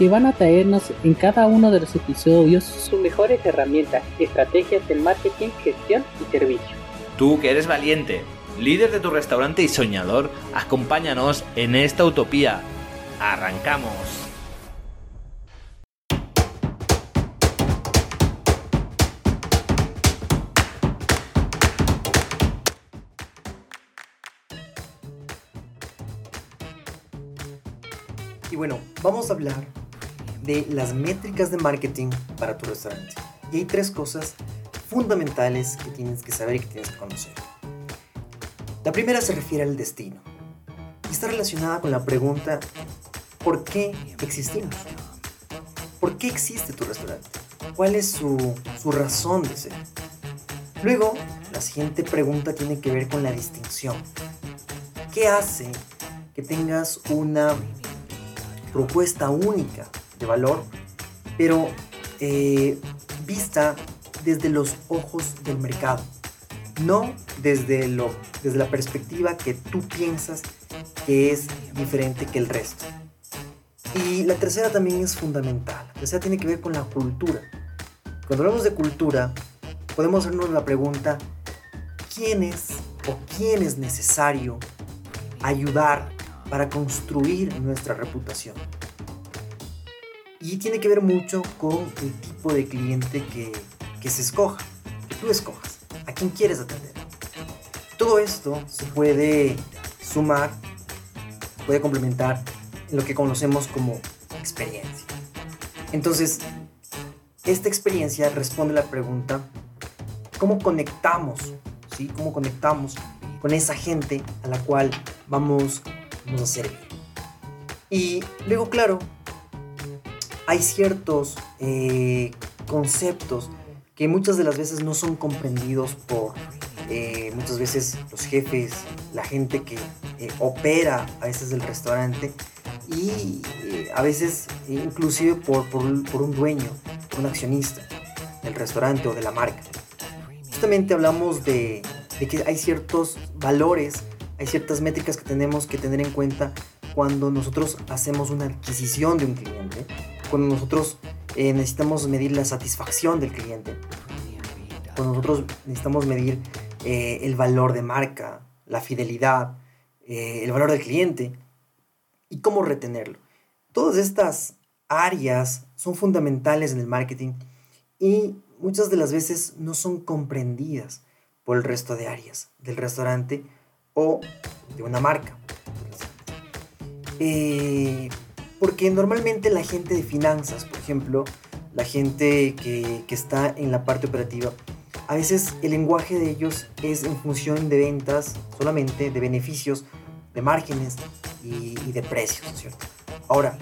que van a traernos en cada uno de los episodios sus mejores herramientas, estrategias de marketing, gestión y servicio. Tú que eres valiente, líder de tu restaurante y soñador, acompáñanos en esta utopía. ¡Arrancamos! Y bueno, vamos a hablar de las métricas de marketing para tu restaurante. Y hay tres cosas fundamentales que tienes que saber y que tienes que conocer. La primera se refiere al destino. Y está relacionada con la pregunta, ¿por qué existimos? ¿Por qué existe tu restaurante? ¿Cuál es su, su razón de ser? Luego, la siguiente pregunta tiene que ver con la distinción. ¿Qué hace que tengas una propuesta única de valor, pero eh, vista desde los ojos del mercado, no desde, lo, desde la perspectiva que tú piensas que es diferente que el resto. Y la tercera también es fundamental. La tercera tiene que ver con la cultura. Cuando hablamos de cultura, podemos hacernos la pregunta, ¿quién es o quién es necesario ayudar para construir nuestra reputación? Y tiene que ver mucho con el tipo de cliente que, que se escoja, que tú escojas, a quién quieres atender. Todo esto se puede sumar, puede complementar en lo que conocemos como experiencia. Entonces, esta experiencia responde a la pregunta, ¿cómo conectamos? ¿sí? ¿Cómo conectamos con esa gente a la cual vamos, vamos a servir? Y luego, claro, hay ciertos eh, conceptos que muchas de las veces no son comprendidos por eh, muchas veces los jefes, la gente que eh, opera a veces el restaurante y a veces inclusive por, por, un dueño, un accionista del restaurante o de la marca. Justamente hablamos de, de que hay ciertos valores, hay ciertas métricas que tenemos que tener en cuenta cuando nosotros hacemos una adquisición de un cliente cuando nosotros eh, necesitamos medir la satisfacción del cliente, cuando nosotros necesitamos medir eh, el valor de marca, la fidelidad, eh, el valor del cliente y cómo retenerlo. Todas estas áreas son fundamentales en el marketing y muchas de las veces no son comprendidas por el resto de áreas del restaurante o de una marca. Eh, porque normalmente la gente de finanzas, por ejemplo, la gente que, está en la parte operativa, a veces el lenguaje de ellos es en función de ventas solamente, de beneficios, de márgenes y, de precios, ¿cierto? Ahora,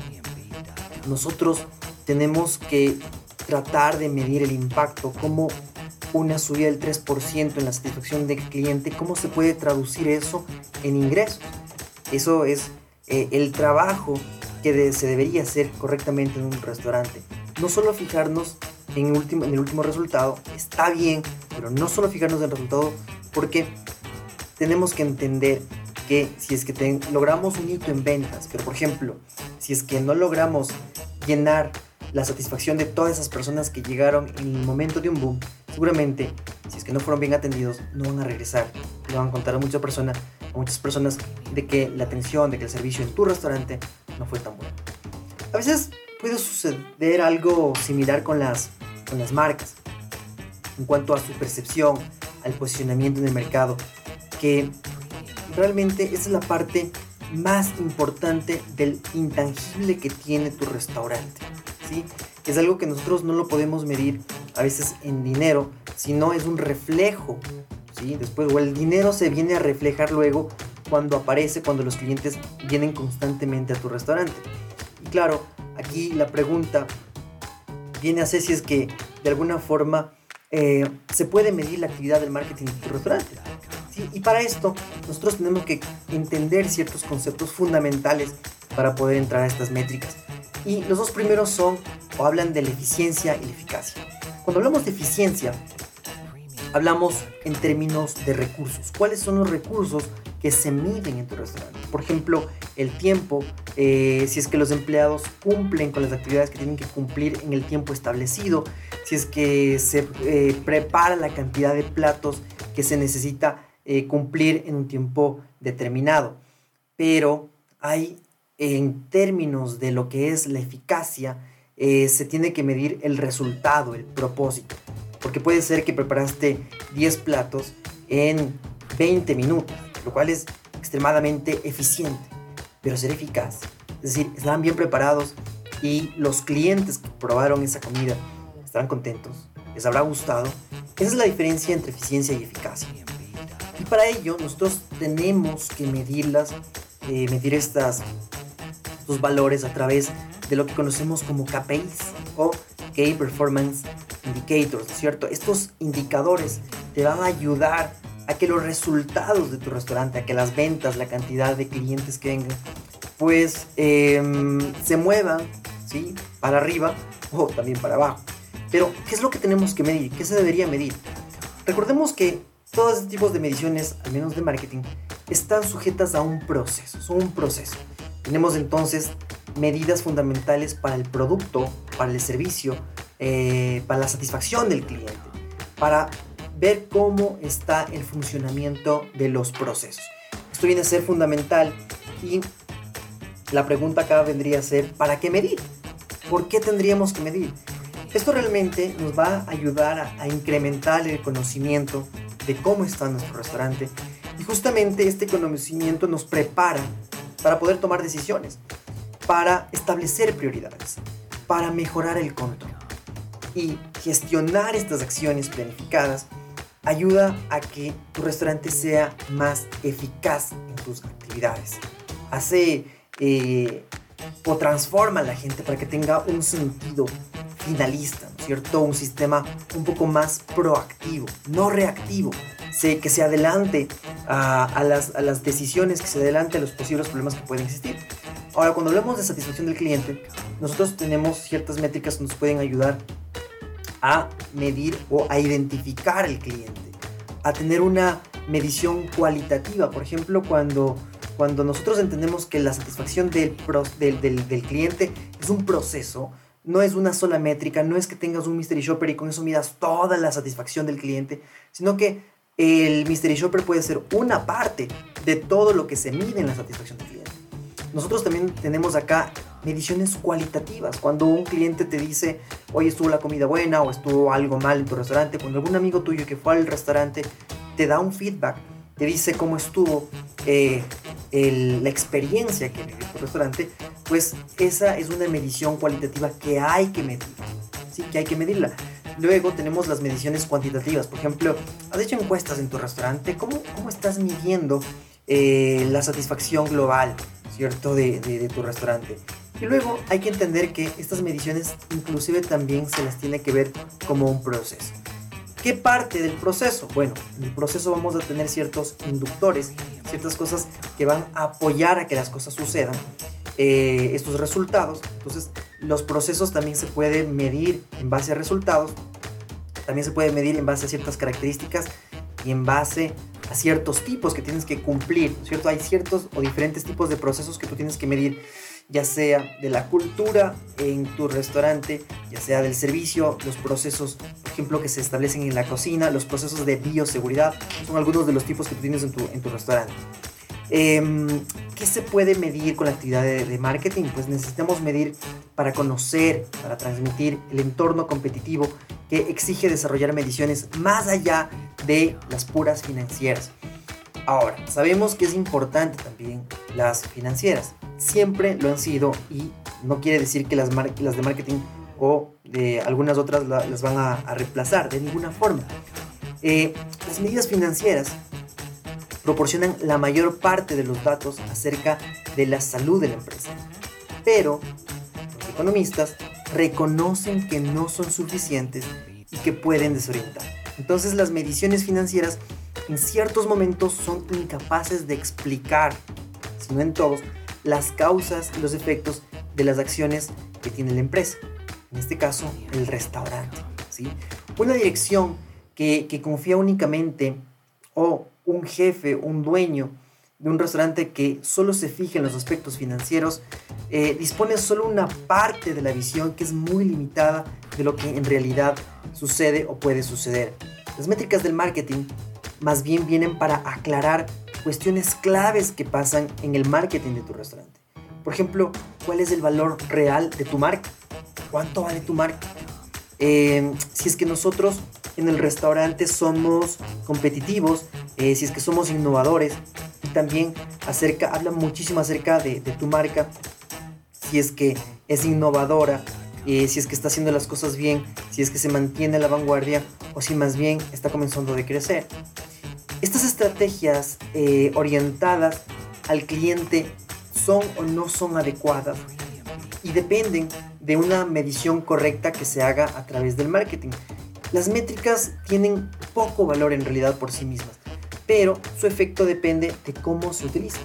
nosotros tenemos que tratar de medir el impacto, cómo una subida del 3% en la satisfacción del cliente, cómo se puede traducir eso en ingresos. Eso es eh, el trabajo que se debería hacer correctamente en un restaurante. No solo fijarnos en último, en el último resultado, está bien, pero no solo fijarnos en el resultado porque tenemos que entender que si es que logramos un hito en ventas, pero por ejemplo, si es que no logramos llenar la satisfacción de todas esas personas que llegaron en el momento de un boom, seguramente, si es que no fueron bien atendidos, no van a regresar. Le van a contar a muchas personas, a muchas personas de que la atención, de que el servicio en tu restaurante no fue tan bueno. A veces puede suceder algo similar con las, con las marcas, en cuanto a su percepción, al posicionamiento en el mercado, que realmente es la parte más importante del intangible que tiene tu restaurante. ¿sí? Es algo que nosotros no lo podemos medir a veces en dinero, sino es un reflejo. ¿Sí? Después, o el dinero se viene a reflejar luego cuando aparece, cuando los clientes vienen constantemente a tu restaurante. Y claro, aquí la pregunta viene a ser si es que de alguna forma eh, se puede medir la actividad del marketing de tu restaurante. Y para esto nosotros tenemos que entender ciertos conceptos fundamentales para poder entrar a estas métricas. Y los dos primeros son o hablan de la eficiencia y la eficacia. Cuando hablamos de eficiencia, hablamos en términos de recursos. ¿Cuáles son los recursos que se miden en tu restaurante? Por ejemplo, el tiempo, eh, si es que los empleados cumplen con las actividades que tienen que cumplir en el tiempo establecido, si es que se eh, prepara la cantidad de platos que se necesita eh, cumplir en un tiempo determinado. Pero hay, en términos de lo que es la eficacia, se tiene que medir el resultado, el propósito. Porque puede ser que preparaste 10 platos en 20 minutos, lo cual es extremadamente eficiente, pero ser eficaz. Es decir, están bien preparados y los clientes que probaron esa comida estarán contentos, les habrá gustado. Esa es la diferencia entre eficiencia y eficacia. Y para ello nosotros tenemos que medirlas, eh, medir estas, estos valores a través de lo que conocemos como KPIs o Key Performance Indicators, ¿cierto? Estos indicadores te van a ayudar a que los resultados de tu restaurante, a que las ventas, la cantidad de clientes que vengan, pues em, se muevan, ¿sí? Para arriba o también para abajo. Pero, ¿qué es lo que tenemos que medir? ¿Qué se debería medir? Recordemos que todos estos tipos de mediciones, al menos de marketing, están sujetas a un proceso, son un proceso. Tenemos entonces medidas fundamentales para el producto, para el servicio, eh, para la satisfacción del cliente, para ver cómo está el funcionamiento de los procesos. Esto viene a ser fundamental y la pregunta acá vendría a ser, ¿para qué medir? ¿Por qué tendríamos que medir? Esto realmente nos va a ayudar a, a incrementar el conocimiento de cómo está nuestro restaurante y justamente este conocimiento nos prepara para poder tomar decisiones para establecer prioridades, para mejorar el control. Y gestionar estas acciones planificadas ayuda a que tu restaurante sea más eficaz en tus actividades. Hace eh, o transforma a la gente para que tenga un sentido finalista, cierto? Un sistema un poco más proactivo, no reactivo, sé, que se adelante a, las, a las decisiones, que se adelante a los posibles problemas que pueden existir. Ahora, cuando hablamos de satisfacción del cliente, nosotros tenemos ciertas métricas que nos pueden ayudar a medir o a identificar el cliente, a tener una medición cualitativa. Por ejemplo, cuando, cuando nosotros entendemos que la satisfacción del, del, del, cliente es un proceso, no es una sola métrica, no es que tengas un mystery shopper y con eso midas toda la satisfacción del cliente, sino que el mystery shopper puede ser una parte de todo lo que se mide en la satisfacción del cliente. Nosotros también tenemos acá mediciones cualitativas. Cuando un cliente te dice, hoy estuvo la comida buena o estuvo algo mal en tu restaurante, cuando algún amigo tuyo que fue al restaurante te da un feedback, te dice cómo estuvo eh, la experiencia que vivió tu restaurante, pues esa es una medición cualitativa que hay que medir. Sí, que hay que medirla. Luego tenemos las mediciones cuantitativas. Por ejemplo, has hecho encuestas en tu restaurante. ¿Cómo, cómo estás midiendo eh, la satisfacción global? ¿Cierto? De, tu restaurante. Y luego hay que entender que estas mediciones inclusive también se las tiene que ver como un proceso. ¿Qué parte del proceso? Bueno, en el proceso vamos a tener ciertos inductores, ciertas cosas que van a apoyar a que las cosas sucedan, eh, estos resultados. Entonces, los procesos también se pueden medir en base a resultados, también se puede medir en base a ciertas características y en base ciertos tipos que tienes que cumplir, ¿cierto? Hay ciertos o diferentes tipos de procesos que tú tienes que medir, ya sea de la cultura en tu restaurante, ya sea del servicio, los procesos, por ejemplo, que se establecen en la cocina, los procesos de bioseguridad, son algunos de los tipos que tú tienes en tu, en tu restaurante. Em, ¿Qué se puede medir con la actividad de, marketing? Pues necesitamos medir para conocer, para transmitir el entorno competitivo que exige desarrollar mediciones más allá de las puras financieras. Ahora, sabemos que es importante también las financieras. Siempre lo han sido y no quiere decir que las, las de marketing o de algunas otras las van a, reemplazar de ninguna forma. Eh, las medidas financieras proporcionan la mayor parte de los datos acerca de la salud de la empresa. Pero los economistas reconocen que no son suficientes y que pueden desorientar. Entonces las mediciones financieras en ciertos momentos son incapaces de explicar, si no en todos, las causas y los efectos de las acciones que tiene la empresa. En este caso, el restaurante. ¿sí? Una dirección que, que confía únicamente o un jefe, un dueño de un restaurante que solo se fija en los aspectos financieros, eh, dispone solo una parte de la visión que es muy limitada de lo que en realidad sucede o puede suceder. Las métricas del marketing más bien vienen para aclarar cuestiones claves que pasan en el marketing de tu restaurante. Por ejemplo, ¿cuál es el valor real de tu marca? ¿Cuánto vale tu marca? Eh, si es que nosotros en el restaurante somos competitivos, eh, si es que somos innovadores, y también acerca, habla muchísimo acerca de, tu marca, si es que es innovadora, eh, si es que está haciendo las cosas bien, si es que se mantiene a la vanguardia o si más bien está comenzando a crecer. Estas estrategias eh, orientadas al cliente son o no son adecuadas y dependen de una medición correcta que se haga a través del marketing. Las métricas tienen poco valor en realidad por sí mismas pero su efecto depende de cómo se utiliza.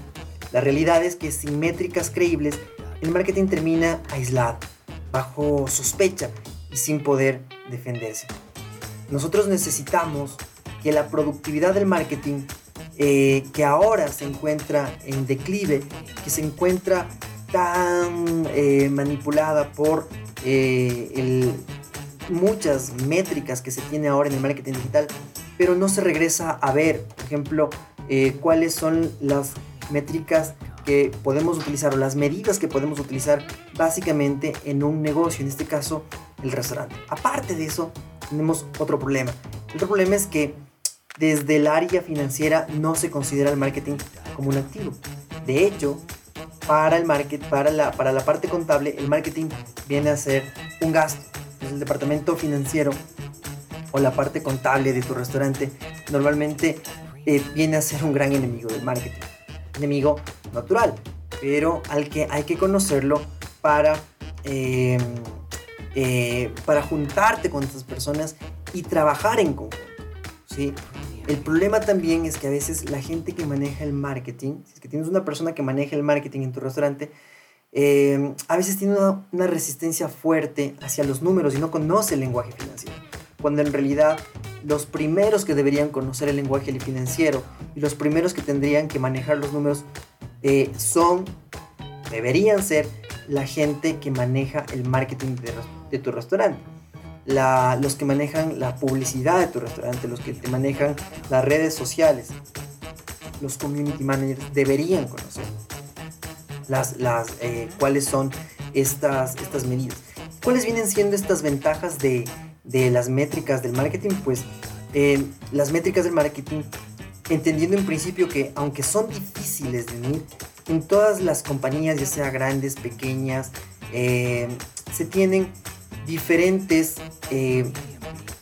La realidad es que sin métricas creíbles, el marketing termina aislado, bajo sospecha y sin poder defenderse. Nosotros necesitamos que la productividad del marketing, eh, que ahora se encuentra en declive, que se encuentra tan eh, manipulada por eh, muchas métricas que se tiene ahora en el marketing digital, pero no se regresa a ver, por ejemplo, eh, cuáles son las métricas que podemos utilizar o las medidas que podemos utilizar básicamente en un negocio, en este caso el restaurante. Aparte de eso, tenemos otro problema. otro problema es que desde el área financiera no se considera el marketing como un activo. De hecho, para el market, para la, para la parte contable, el marketing viene a ser un gasto. el departamento financiero o la parte contable de tu restaurante normalmente eh, viene a ser un gran enemigo del marketing. Enemigo natural, pero al que hay que conocerlo para, em, eh, para juntarte con estas personas y trabajar en conjunto. ¿sí? El problema también es que a veces la gente que maneja el marketing, si que tienes una persona que maneja el marketing en tu restaurante, em, a veces tiene una resistencia fuerte hacia los números y no conoce el lenguaje financiero cuando en realidad los primeros que deberían conocer el lenguaje financiero y los primeros que tendrían que manejar los números eh, son, deberían ser la gente que maneja el marketing de, tu restaurante. los que manejan la publicidad de tu restaurante, los que te manejan las redes sociales, los community managers deberían conocer las, las, eh, cuáles son estas, estas medidas. ¿Cuáles vienen siendo estas ventajas de, de las métricas del marketing, pues eh, las métricas del marketing, entendiendo en principio que aunque son difíciles de medir, en todas las compañías, ya sea grandes, pequeñas, eh, se tienen diferentes eh,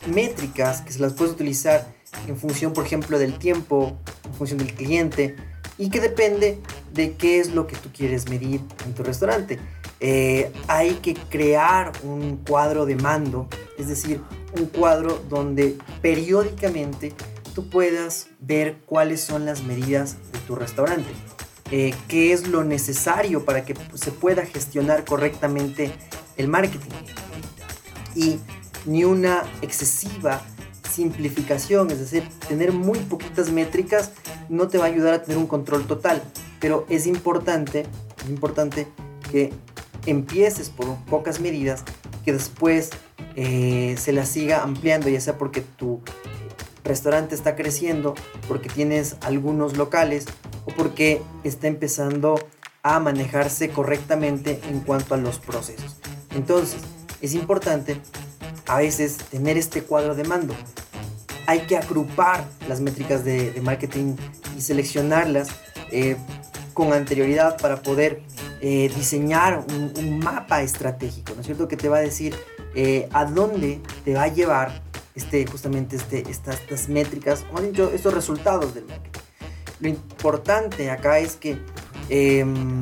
métricas que se las puedes utilizar en función, por ejemplo, del tiempo, en función del cliente, y que depende de qué es lo que tú quieres medir en tu restaurante. Eh, hay que crear un cuadro de mando, es decir, un cuadro donde periódicamente tú puedas ver cuáles son las medidas de tu restaurante, eh, qué es lo necesario para que se pueda gestionar correctamente el marketing. Y ni una excesiva simplificación, es decir, tener muy poquitas métricas no te va a ayudar a tener un control total, pero es importante, es importante que empieces por pocas medidas que después eh, se las siga ampliando, ya sea porque tu restaurante está creciendo, porque tienes algunos locales o porque está empezando a manejarse correctamente en cuanto a los procesos. Entonces, es importante a veces tener este cuadro de mando. Hay que agrupar las métricas de, marketing y seleccionarlas eh, con anterioridad para poder eh, diseñar un, mapa estratégico, ¿no es cierto? Que te va a decir eh, a dónde te va a llevar este, justamente este, estas, estas métricas, estos resultados del marketing. Lo importante acá es que em,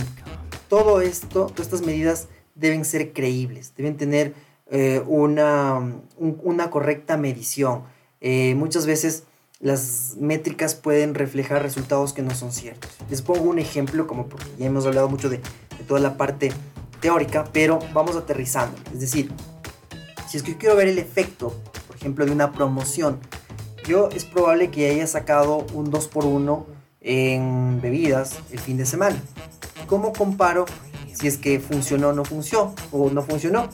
todo esto, todas estas medidas deben ser creíbles, deben tener eh, una, una, correcta medición. Muchas veces las métricas pueden reflejar resultados que no son ciertos. Les pongo un ejemplo, como porque ya hemos hablado mucho de, toda la parte teórica, pero vamos aterrizando. Es decir, si es que quiero ver el efecto, por ejemplo, de una promoción, yo es probable que haya sacado un 2x1 en bebidas el fin de semana. ¿Cómo comparo si es que funcionó o no funcionó o no funcionó?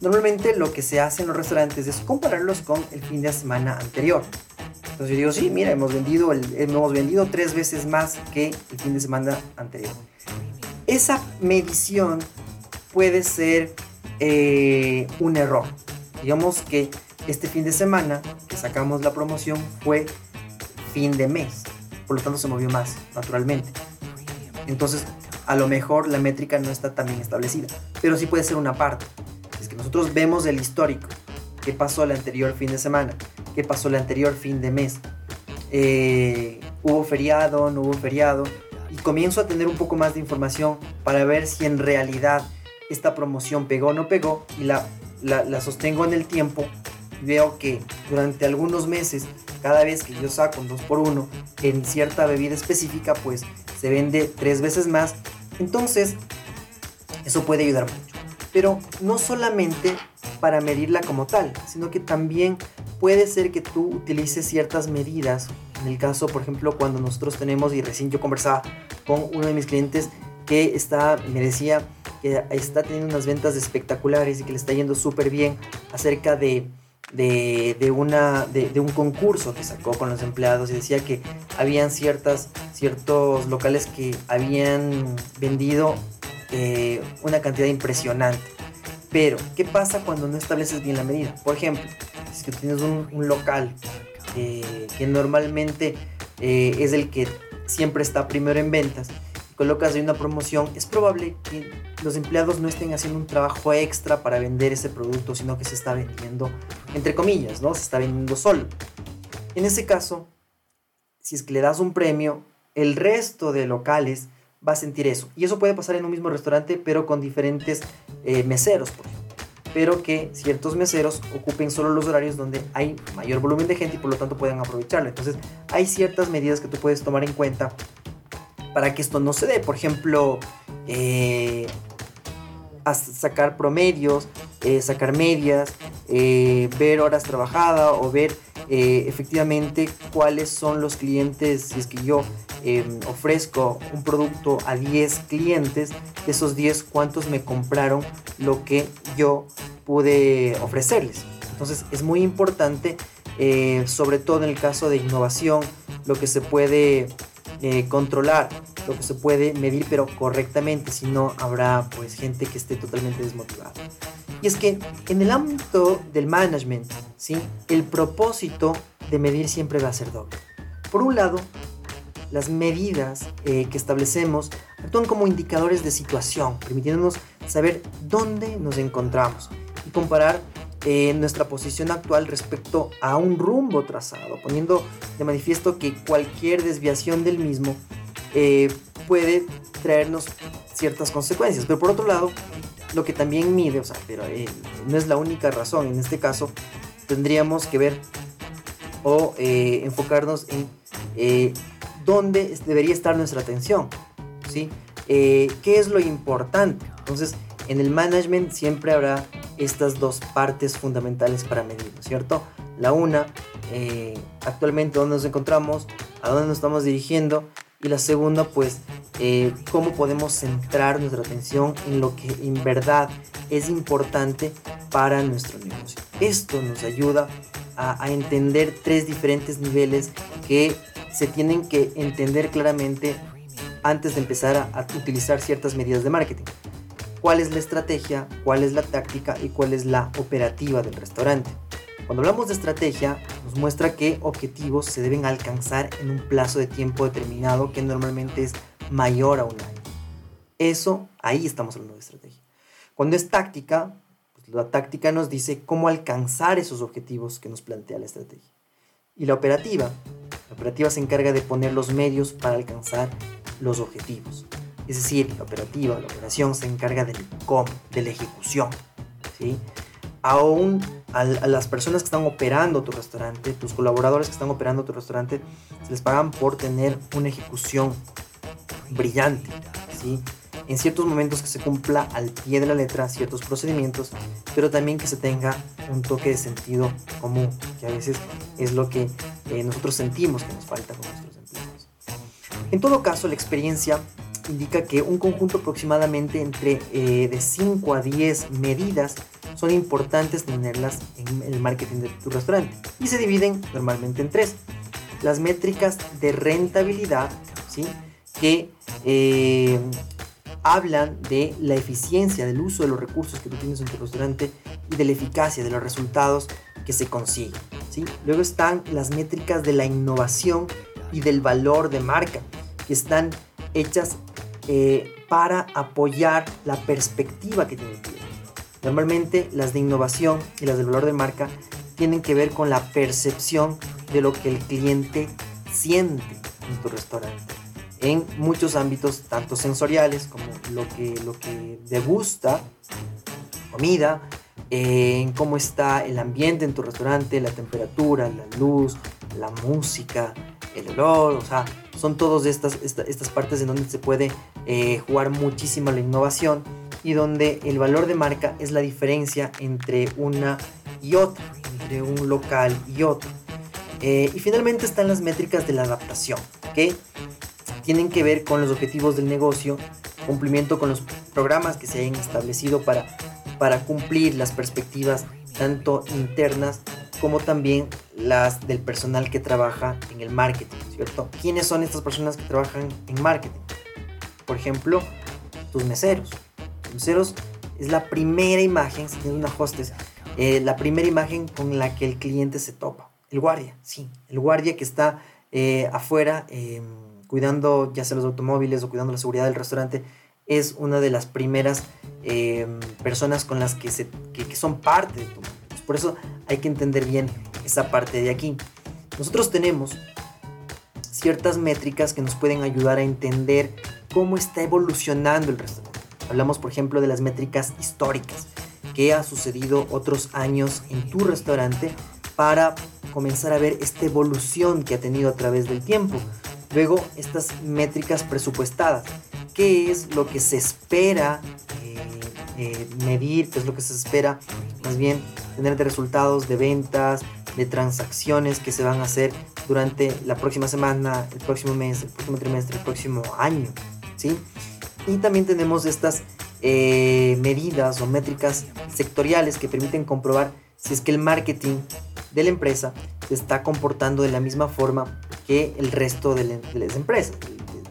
Normalmente lo que se hace en los restaurantes es compararlos con el fin de semana anterior. Entonces yo digo, sí, mira, hemos vendido, el, hemos vendido tres veces más que el fin de semana anterior. Esa medición puede ser eh, un error. Digamos que este fin de semana que sacamos la promoción fue fin de mes, por lo tanto se movió más, naturalmente. Entonces, a lo mejor la métrica no está tan bien establecida, pero sí puede ser una parte. Es que nosotros vemos el histórico, qué pasó el anterior fin de semana, qué pasó el anterior fin de mes, eh, hubo feriado, no hubo feriado, y comienzo a tener un poco más de información para ver si en realidad esta promoción pegó o no pegó y la, la, sostengo en el tiempo, veo que durante algunos meses, cada vez que yo saco un 2x1 en cierta bebida específica, pues se vende tres veces más. Entonces, eso puede ayudar. Pero no solamente para medirla como tal, sino que también puede ser que tú utilices ciertas medidas. En el caso, por ejemplo, cuando nosotros tenemos, y recién yo conversaba con uno de mis clientes que está, me decía, que está teniendo unas ventas espectaculares y que le está yendo súper bien acerca de, de, una, de, un concurso que sacó con los empleados y decía que habían ciertas, ciertos locales que habían vendido eh, una cantidad impresionante. Pero, ¿qué pasa cuando no estableces bien la medida? Por ejemplo, si tienes un, local eh, que normalmente eh, es el que siempre está primero en ventas, colocas ahí una promoción, es probable que los empleados no estén haciendo un trabajo extra para vender ese producto, sino que se está vendiendo, entre comillas, ¿no? Se está vendiendo solo. En ese caso, si es que le das un premio, el resto de locales va a sentir eso. Y eso puede pasar en un mismo restaurante, pero con diferentes eh, meseros, por ejemplo. Pero que ciertos meseros ocupen solo los horarios donde hay mayor volumen de gente y por lo tanto puedan aprovecharlo. Entonces, hay ciertas medidas que tú puedes tomar en cuenta para que esto no se dé. Por ejemplo, eh, sacar promedios, eh, sacar medias, ver horas trabajadas o ver efectivamente cuáles son los clientes, si es que yo em, ofrezco un producto a 10 clientes, de esos 10 cuántos me compraron lo que yo pude ofrecerles. Entonces es muy importante, sobre todo en el caso de innovación, lo que se puede eh, controlar lo que se puede medir pero correctamente, si no habrá pues gente que esté totalmente desmotivada. Y es que en el ámbito del management, ¿sí? el propósito de medir siempre va a ser doble. Por un lado, las medidas eh, que establecemos actúan como indicadores de situación, permitiéndonos saber dónde nos encontramos y comparar nuestra posición actual respecto a un rumbo trazado, poniendo de manifiesto que cualquier desviación del mismo eh, puede traernos ciertas consecuencias. Pero por otro lado, lo que también mide, o sea, pero eh, no es la única razón, en este caso tendríamos que ver o eh, enfocarnos en dónde debería estar nuestra atención, ¿sí? ¿Qué es lo importante? Entonces, en el management siempre habrá estas dos partes fundamentales para medir, ¿no es cierto? La una, eh, actualmente dónde nos encontramos, a dónde nos estamos dirigiendo, y la segunda, pues, eh, cómo podemos centrar nuestra atención en lo que en verdad es importante para nuestro negocio. Esto nos ayuda a, entender tres diferentes niveles que se tienen que entender claramente antes de empezar a utilizar ciertas medidas de marketing cuál es la estrategia, cuál es la táctica y cuál es la operativa del restaurante. Cuando hablamos de estrategia, nos muestra qué objetivos se deben alcanzar en un plazo de tiempo determinado que normalmente es mayor a un año. Eso, ahí estamos hablando de estrategia. Cuando es táctica, pues la táctica nos dice cómo alcanzar esos objetivos que nos plantea la estrategia. Y la operativa, operativa se encarga de poner los medios para alcanzar los objetivos. Es decir, la operativa, la operación se encarga del cómo, de la ejecución. ¿sí? aún a, las personas que están operando tu restaurante, tus colaboradores que están operando tu restaurante, se les pagan por tener una ejecución brillante, ¿sí? En ciertos momentos que se cumpla al pie de la letra ciertos procedimientos, pero también que se tenga un toque de sentido común, que a veces es lo que eh, nosotros sentimos que nos falta con nuestros empleados. En todo caso, la experiencia indica que un conjunto aproximadamente entre eh, de 5 a 10 medidas son importantes tenerlas en el marketing de tu restaurante y se dividen normalmente en tres. Las métricas de rentabilidad, ¿sí? que eh, hablan de la eficiencia del uso de los recursos que tú tienes en tu restaurante y de la eficacia de los resultados que se consiguen. ¿sí? Luego están las métricas de la innovación y del valor de marca, que están hechas eh, para apoyar la perspectiva que tiene el cliente. Normalmente las de innovación y las del valor de marca tienen que ver con la percepción de lo que el cliente siente en tu restaurante. En muchos ámbitos, tanto sensoriales como lo que, lo que degusta, comida, en cómo está el ambiente en tu restaurante, la temperatura, la luz, la música, el olor, o sea, son todas estas, estas partes en donde se puede eh, jugar muchísimo la innovación y donde el valor de marca es la diferencia entre una y otra, entre un local y otro. Eh, y finalmente están las métricas de la adaptación, que tienen que ver con los objetivos del negocio, cumplimiento con los programas que se hayan establecido para, para cumplir las perspectivas tanto internas como también las del personal que trabaja en el marketing, ¿cierto? ¿Quiénes son estas personas que trabajan en marketing? Por ejemplo, tus meseros. Tus meseros es la primera imagen, si tienes una hostess, eh, la primera imagen con la que el cliente se topa. El guardia, sí, el guardia que está eh, afuera em, cuidando ya sea los automóviles o cuidando la seguridad del restaurante, es una de las primeras em, personas con las que, se, que, son parte de tu por eso hay que entender bien esa parte de aquí. Nosotros tenemos ciertas métricas que nos pueden ayudar a entender cómo está evolucionando el restaurante. Hablamos, por ejemplo, de las métricas históricas, qué ha sucedido otros años en tu restaurante para comenzar a ver esta evolución que ha tenido a través del tiempo. Luego, estas métricas presupuestadas, qué es lo que se espera eh, eh, medir, qué es lo que se espera más bien tener de resultados de ventas, de transacciones que se van a hacer durante la próxima semana, el próximo mes, el próximo trimestre, el próximo año, ¿sí? Y también tenemos estas eh, medidas o métricas sectoriales que permiten comprobar si es que el marketing de la empresa se está comportando de la misma forma que el resto de, las empresas,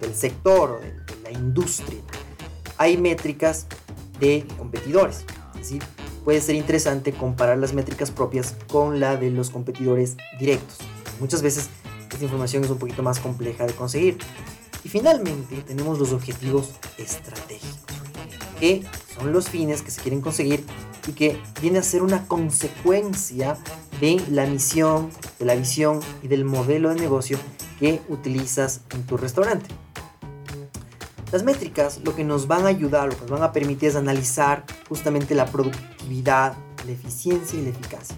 del, sector o de, la industria. Hay métricas de competidores, es decir, puede ser interesante comparar las métricas propias con la de los competidores directos. Muchas veces esta información es un poquito más compleja de conseguir. Y finalmente tenemos los objetivos estratégicos, que son los fines que se quieren conseguir y que viene a ser una consecuencia de la misión, de la visión y del modelo de negocio que utilizas en tu restaurante. Las métricas lo que nos van a ayudar, lo que nos van a permitir es analizar justamente la productividad, la eficiencia y la eficacia.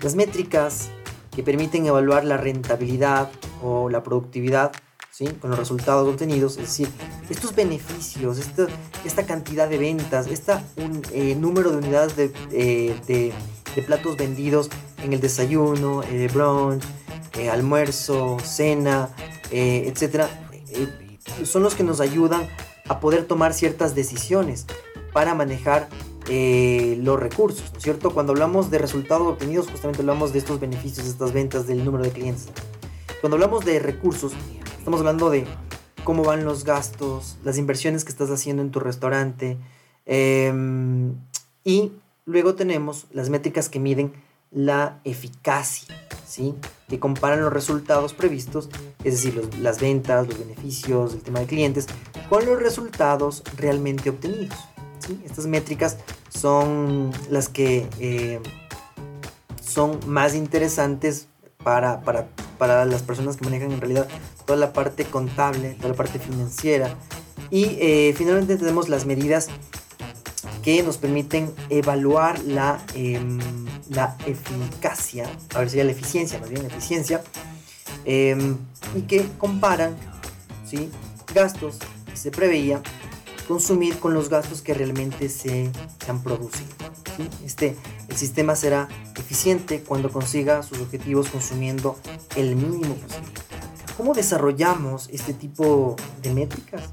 Las métricas que permiten evaluar la rentabilidad o la productividad ¿sí? con los resultados obtenidos, es decir, estos beneficios, esta, esta cantidad de ventas, este número de unidades eh, de, de, platos vendidos en el desayuno, eh, brunch, almuerzo, cena, etc son los que nos ayudan a poder tomar ciertas decisiones para manejar eh, los recursos, ¿no es cierto? Cuando hablamos de resultados obtenidos, justamente hablamos de estos beneficios, de estas ventas, del número de clientes. Cuando hablamos de recursos, estamos hablando de cómo van los gastos, las inversiones que estás haciendo en tu restaurante. Em, y luego tenemos las métricas que miden la eficacia, ¿sí? que comparan los resultados previstos, es decir, las ventas, los beneficios, el tema de clientes, con los resultados realmente obtenidos. ¿sí? Estas métricas son las que eh, son más interesantes para, para, para, las personas que manejan en realidad toda la parte contable, toda la parte financiera. Y eh, finalmente tenemos las medidas que nos permiten evaluar la, em, la eficacia, a ver si la eficiencia, más bien la eficiencia, em, y que comparan ¿sí? gastos que se preveía consumir con los gastos que realmente se, han producido. Este, el sistema será eficiente cuando consiga sus objetivos consumiendo el mínimo posible. ¿Cómo desarrollamos este tipo de métricas?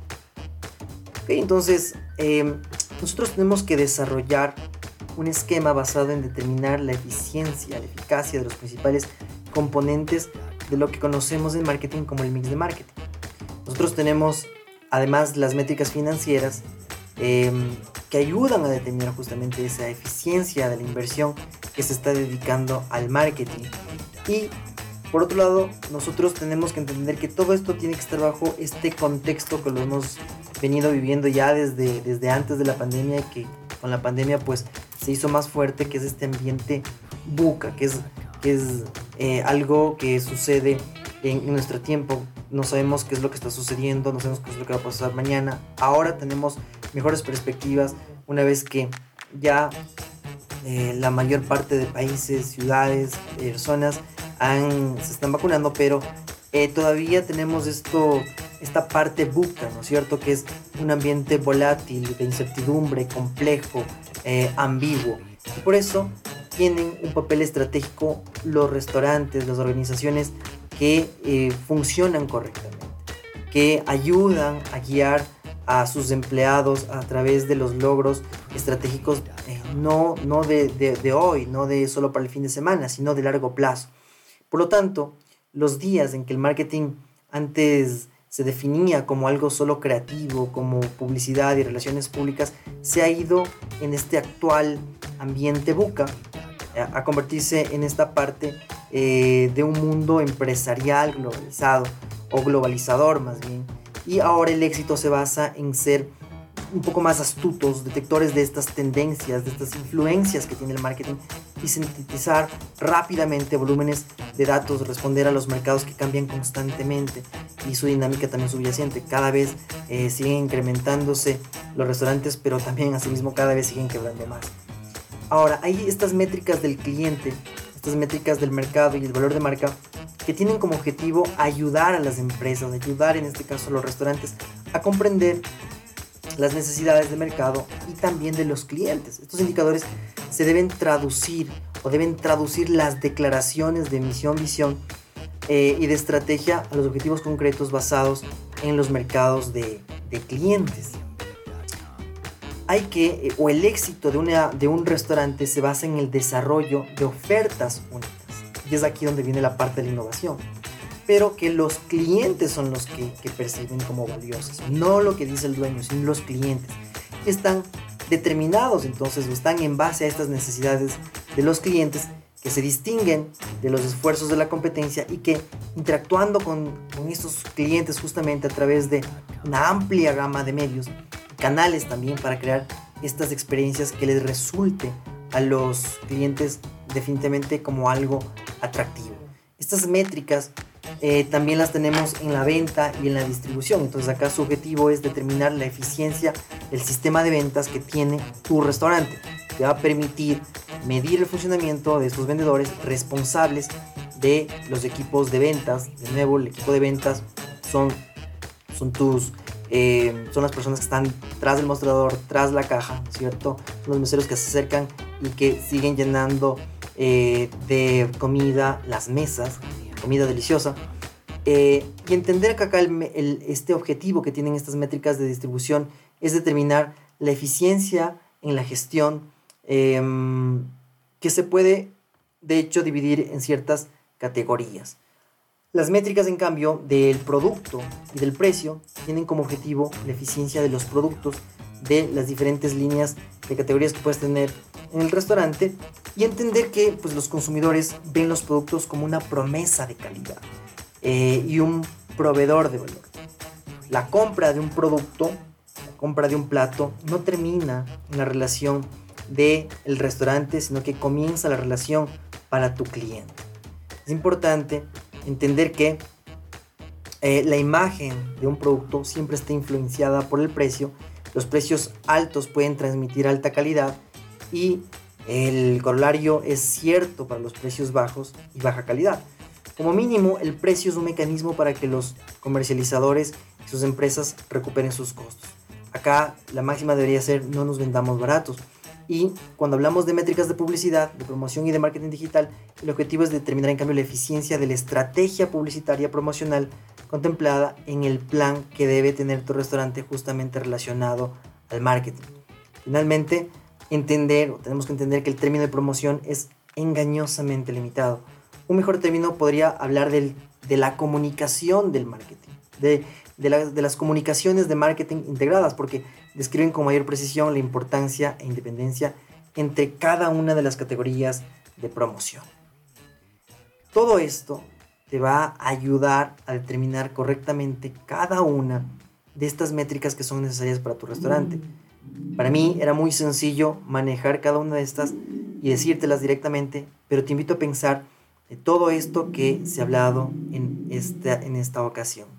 entonces, em, nosotros tenemos que desarrollar un esquema basado en determinar la eficiencia, la eficacia de los principales componentes de lo que conocemos en marketing como el mix de marketing. Nosotros tenemos además las métricas financieras em, que ayudan a determinar justamente esa eficiencia de la inversión que se está dedicando al marketing. Y por otro lado, nosotros tenemos que entender que todo esto tiene que estar bajo este contexto que lo hemos venido viviendo ya desde, desde antes de la pandemia y que con la pandemia pues se hizo más fuerte, que es este ambiente buca, que es, que es eh, algo que sucede en, nuestro tiempo. No sabemos qué es lo que está sucediendo, no sabemos qué es lo que va a pasar mañana. Ahora tenemos mejores perspectivas una vez que ya eh, la mayor parte de países, ciudades, personas se están vacunando, pero eh, todavía tenemos esto, esta parte buca, ¿no es cierto? Que es un ambiente volátil, de incertidumbre, complejo, eh, ambiguo. Y por eso tienen un papel estratégico los restaurantes, las organizaciones que eh, funcionan correctamente, que ayudan a guiar a sus empleados a través de los logros estratégicos, no, no de, de hoy, no de solo para el fin de semana, sino de largo plazo. Por lo tanto, los días en que el marketing antes se definía como algo solo creativo, como publicidad y relaciones públicas, se ha ido en este actual ambiente buca a convertirse en esta parte eh, de un mundo empresarial globalizado o globalizador más bien. Y ahora el éxito se basa en ser un poco más astutos, detectores de estas tendencias, de estas influencias que tiene el marketing y sintetizar rápidamente volúmenes de datos, responder a los mercados que cambian constantemente y su dinámica también subyacente. Cada vez eh, siguen incrementándose los restaurantes, pero también asimismo cada vez siguen quebrando más. Ahora, hay estas métricas del cliente, estas métricas del mercado y el valor de marca que tienen como objetivo ayudar a las empresas, ayudar en este caso a los restaurantes a comprender las necesidades de mercado y también de los clientes. Estos indicadores se deben traducir o deben traducir las declaraciones de misión, visión eh, y de estrategia a los objetivos concretos basados en los mercados de, clientes. Hay que, eh, o el éxito de, una, de un restaurante se basa en el desarrollo de ofertas únicas. Y es aquí donde viene la parte de la innovación pero que los clientes son los que, perciben como valiosas, no lo que dice el dueño, sino los clientes, están determinados entonces o están en base a estas necesidades de los clientes que se distinguen de los esfuerzos de la competencia y que interactuando con, con estos clientes justamente a través de una amplia gama de medios, canales también para crear estas experiencias que les resulte a los clientes definitivamente como algo atractivo. Estas métricas eh, también las tenemos en la venta y en la distribución. Entonces acá su objetivo es determinar la eficiencia del sistema de ventas que tiene tu restaurante. Te va a permitir medir el funcionamiento de estos vendedores responsables de los equipos de ventas. De nuevo, el equipo de ventas son, son tus... Eh, son las personas que están tras del mostrador, tras la caja, ¿cierto? Son los meseros que se acercan y que siguen llenando eh, de comida las mesas comida deliciosa. Eh, y entender que acá este objetivo que tienen estas métricas de distribución es determinar la eficiencia en la gestión em, que se puede de hecho dividir en ciertas categorías. Las métricas, en cambio, del producto y del precio tienen como objetivo la eficiencia de los productos de las diferentes líneas de categorías que puedes tener en el restaurante y entender que pues, los consumidores ven los productos como una promesa de calidad eh, y un proveedor de valor. La compra de un producto, la compra de un plato, no termina en la relación del el restaurante, sino que comienza la relación para tu cliente. Es importante entender que eh, la imagen de un producto siempre está influenciada por el precio Los precios altos pueden transmitir alta calidad y el corolario es cierto para los precios bajos y baja calidad. Como mínimo, el precio es un mecanismo para que los comercializadores y sus empresas recuperen sus costos. Acá la máxima debería ser no nos vendamos baratos. Y cuando hablamos de métricas de publicidad, de promoción y de marketing digital, el objetivo es determinar en cambio la eficiencia de la estrategia publicitaria promocional contemplada en el plan que debe tener tu restaurante justamente relacionado al marketing. Finalmente, entender, o tenemos que entender que el término de promoción es engañosamente limitado. Un mejor término podría hablar de la comunicación del marketing, de, de las comunicaciones de marketing integradas, porque describen con mayor precisión la importancia e independencia entre cada una de las categorías de promoción. Todo esto te va a ayudar a determinar correctamente cada una de estas métricas que son necesarias para tu restaurante. Para mí era muy sencillo manejar cada una de estas y decírtelas directamente, pero te invito a pensar de todo esto que se ha hablado en esta, en esta ocasión.